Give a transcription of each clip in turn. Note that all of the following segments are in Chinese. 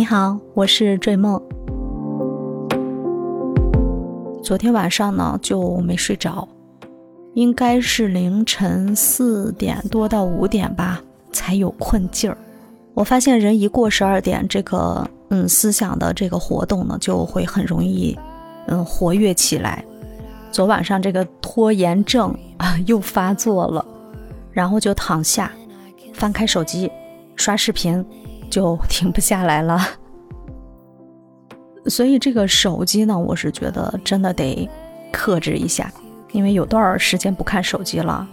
你好，我是坠梦。昨天晚上呢就没睡着，应该是凌晨四点多到五点吧才有困劲儿。我发现人一过十二点，这个嗯思想的这个活动呢就会很容易嗯活跃起来。昨晚上这个拖延症啊 又发作了，然后就躺下，翻开手机刷视频。就停不下来了，所以这个手机呢，我是觉得真的得克制一下，因为有段时间不看手机了，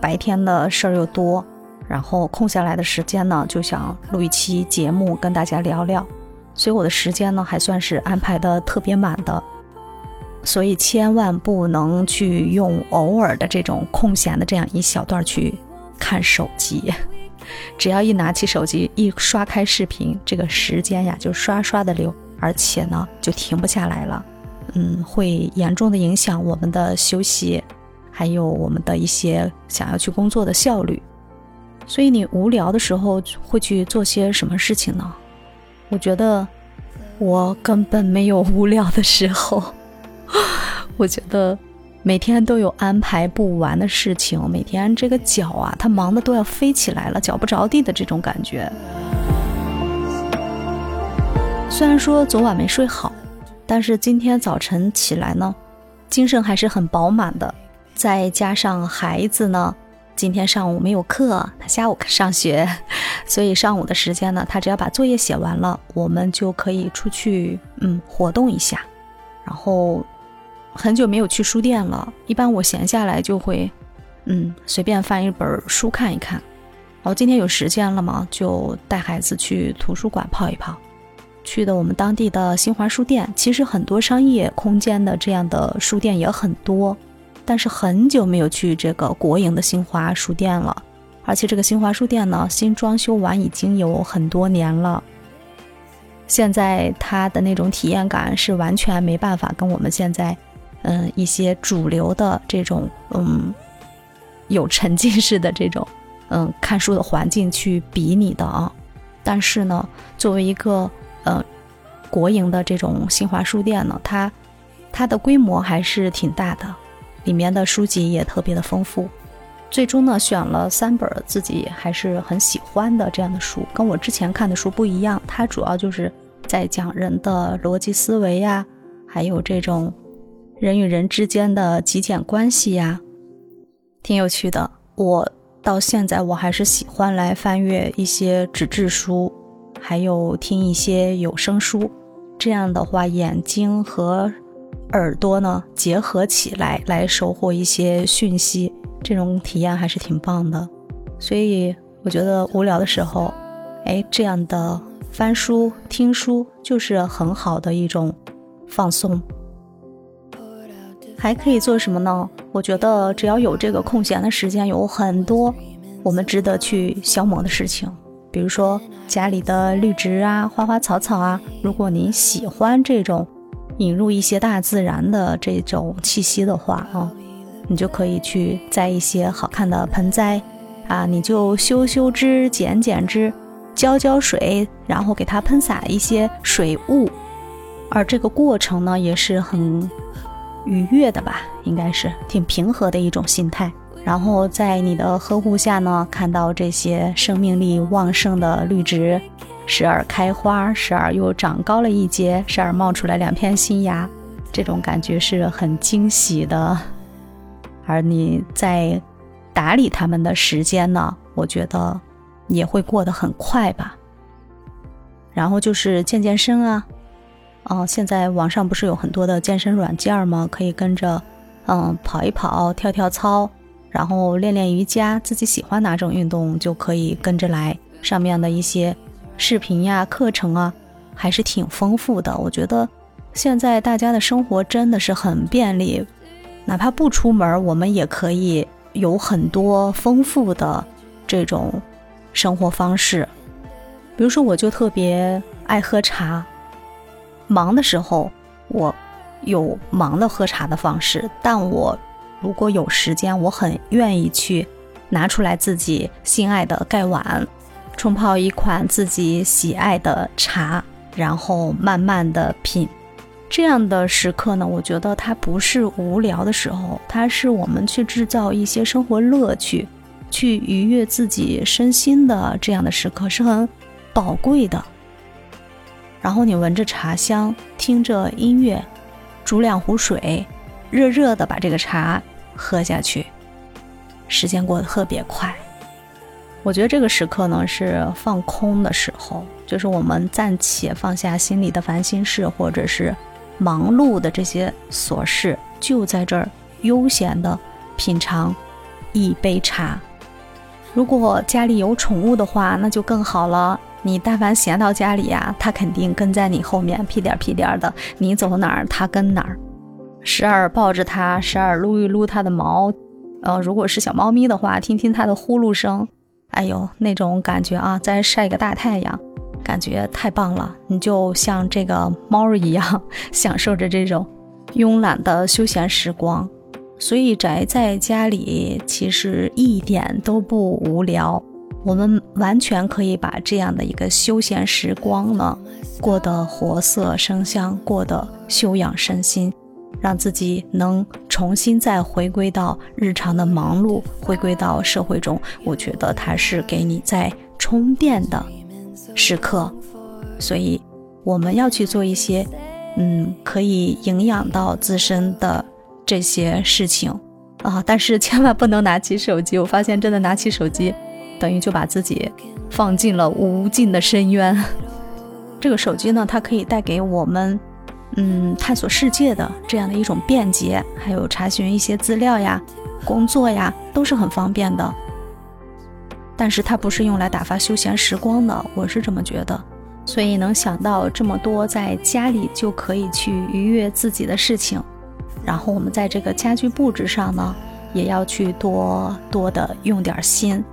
白天的事儿又多，然后空下来的时间呢，就想录一期节目跟大家聊聊，所以我的时间呢还算是安排的特别满的，所以千万不能去用偶尔的这种空闲的这样一小段去看手机。只要一拿起手机，一刷开视频，这个时间呀就刷刷的流，而且呢就停不下来了。嗯，会严重的影响我们的休息，还有我们的一些想要去工作的效率。所以你无聊的时候会去做些什么事情呢？我觉得我根本没有无聊的时候。我觉得。每天都有安排不完的事情，每天这个脚啊，它忙的都要飞起来了，脚不着地的这种感觉。虽然说昨晚没睡好，但是今天早晨起来呢，精神还是很饱满的。再加上孩子呢，今天上午没有课，他下午上学，所以上午的时间呢，他只要把作业写完了，我们就可以出去嗯活动一下，然后。很久没有去书店了，一般我闲下来就会，嗯，随便翻一本书看一看。哦，今天有时间了嘛，就带孩子去图书馆泡一泡。去的我们当地的新华书店，其实很多商业空间的这样的书店也很多，但是很久没有去这个国营的新华书店了。而且这个新华书店呢，新装修完已经有很多年了，现在它的那种体验感是完全没办法跟我们现在。嗯，一些主流的这种嗯，有沉浸式的这种嗯看书的环境去比拟的啊，但是呢，作为一个呃国营的这种新华书店呢，它它的规模还是挺大的，里面的书籍也特别的丰富。最终呢，选了三本自己还是很喜欢的这样的书，跟我之前看的书不一样，它主要就是在讲人的逻辑思维呀，还有这种。人与人之间的极简关系呀，挺有趣的。我到现在我还是喜欢来翻阅一些纸质书，还有听一些有声书。这样的话，眼睛和耳朵呢结合起来，来收获一些讯息，这种体验还是挺棒的。所以我觉得无聊的时候，哎，这样的翻书、听书就是很好的一种放松。还可以做什么呢？我觉得只要有这个空闲的时间，有很多我们值得去消磨的事情。比如说家里的绿植啊、花花草草啊，如果您喜欢这种引入一些大自然的这种气息的话啊，你就可以去栽一些好看的盆栽啊，你就修修枝、剪剪枝、浇浇水，然后给它喷洒一些水雾，而这个过程呢，也是很。愉悦的吧，应该是挺平和的一种心态。然后在你的呵护下呢，看到这些生命力旺盛的绿植，时而开花，时而又长高了一截，时而冒出来两片新芽，这种感觉是很惊喜的。而你在打理它们的时间呢，我觉得也会过得很快吧。然后就是健健身啊。哦，现在网上不是有很多的健身软件吗？可以跟着，嗯，跑一跑，跳跳操，然后练练瑜伽，自己喜欢哪种运动就可以跟着来。上面的一些视频呀、课程啊，还是挺丰富的。我觉得现在大家的生活真的是很便利，哪怕不出门，我们也可以有很多丰富的这种生活方式。比如说，我就特别爱喝茶。忙的时候，我有忙的喝茶的方式，但我如果有时间，我很愿意去拿出来自己心爱的盖碗，冲泡一款自己喜爱的茶，然后慢慢的品。这样的时刻呢，我觉得它不是无聊的时候，它是我们去制造一些生活乐趣，去愉悦自己身心的这样的时刻是很宝贵的。然后你闻着茶香，听着音乐，煮两壶水，热热的把这个茶喝下去，时间过得特别快。我觉得这个时刻呢是放空的时候，就是我们暂且放下心里的烦心事，或者是。忙碌的这些琐事，就在这儿悠闲的品尝一杯茶。如果家里有宠物的话，那就更好了。你但凡闲到家里呀，它肯定跟在你后面，屁颠屁颠的。你走哪儿，它跟哪儿。时而抱着它，时而撸一撸它的毛。呃，如果是小猫咪的话，听听它的呼噜声。哎呦，那种感觉啊，再晒个大太阳。感觉太棒了，你就像这个猫一样，享受着这种慵懒的休闲时光。所以宅在家里其实一点都不无聊，我们完全可以把这样的一个休闲时光呢，过得活色生香，过得休养身心，让自己能重新再回归到日常的忙碌，回归到社会中。我觉得它是给你在充电的。时刻，所以我们要去做一些，嗯，可以营养到自身的这些事情啊。但是千万不能拿起手机，我发现真的拿起手机，等于就把自己放进了无尽的深渊。这个手机呢，它可以带给我们，嗯，探索世界的这样的一种便捷，还有查询一些资料呀、工作呀，都是很方便的。但是它不是用来打发休闲时光的，我是这么觉得。所以能想到这么多在家里就可以去愉悦自己的事情，然后我们在这个家居布置上呢，也要去多多的用点心，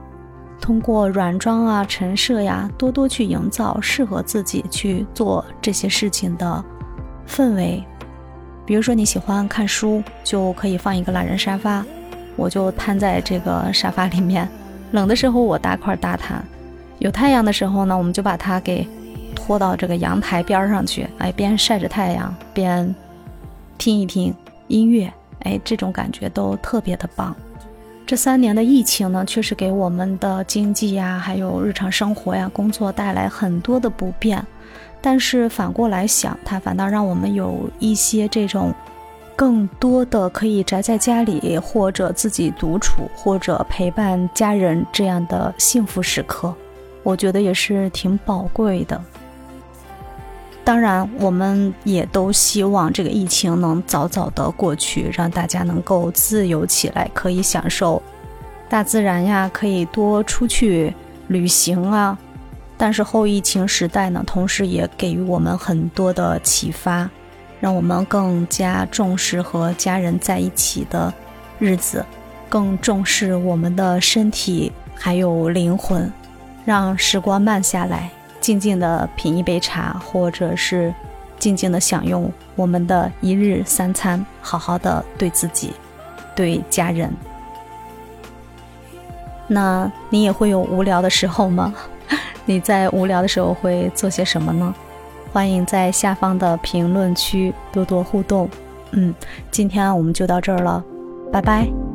通过软装啊、陈设呀，多多去营造适合自己去做这些事情的氛围。比如说你喜欢看书，就可以放一个懒人沙发，我就瘫在这个沙发里面。冷的时候我搭块大毯，有太阳的时候呢，我们就把它给拖到这个阳台边上去，哎，边晒着太阳边听一听音乐，哎，这种感觉都特别的棒。这三年的疫情呢，确实给我们的经济呀，还有日常生活呀、工作带来很多的不便，但是反过来想，它反倒让我们有一些这种。更多的可以宅在家里，或者自己独处，或者陪伴家人这样的幸福时刻，我觉得也是挺宝贵的。当然，我们也都希望这个疫情能早早的过去，让大家能够自由起来，可以享受大自然呀，可以多出去旅行啊。但是后疫情时代呢，同时也给予我们很多的启发。让我们更加重视和家人在一起的日子，更重视我们的身体还有灵魂，让时光慢下来，静静的品一杯茶，或者是静静的享用我们的一日三餐，好好的对自己，对家人。那你也会有无聊的时候吗？你在无聊的时候会做些什么呢？欢迎在下方的评论区多多互动。嗯，今天我们就到这儿了，拜拜。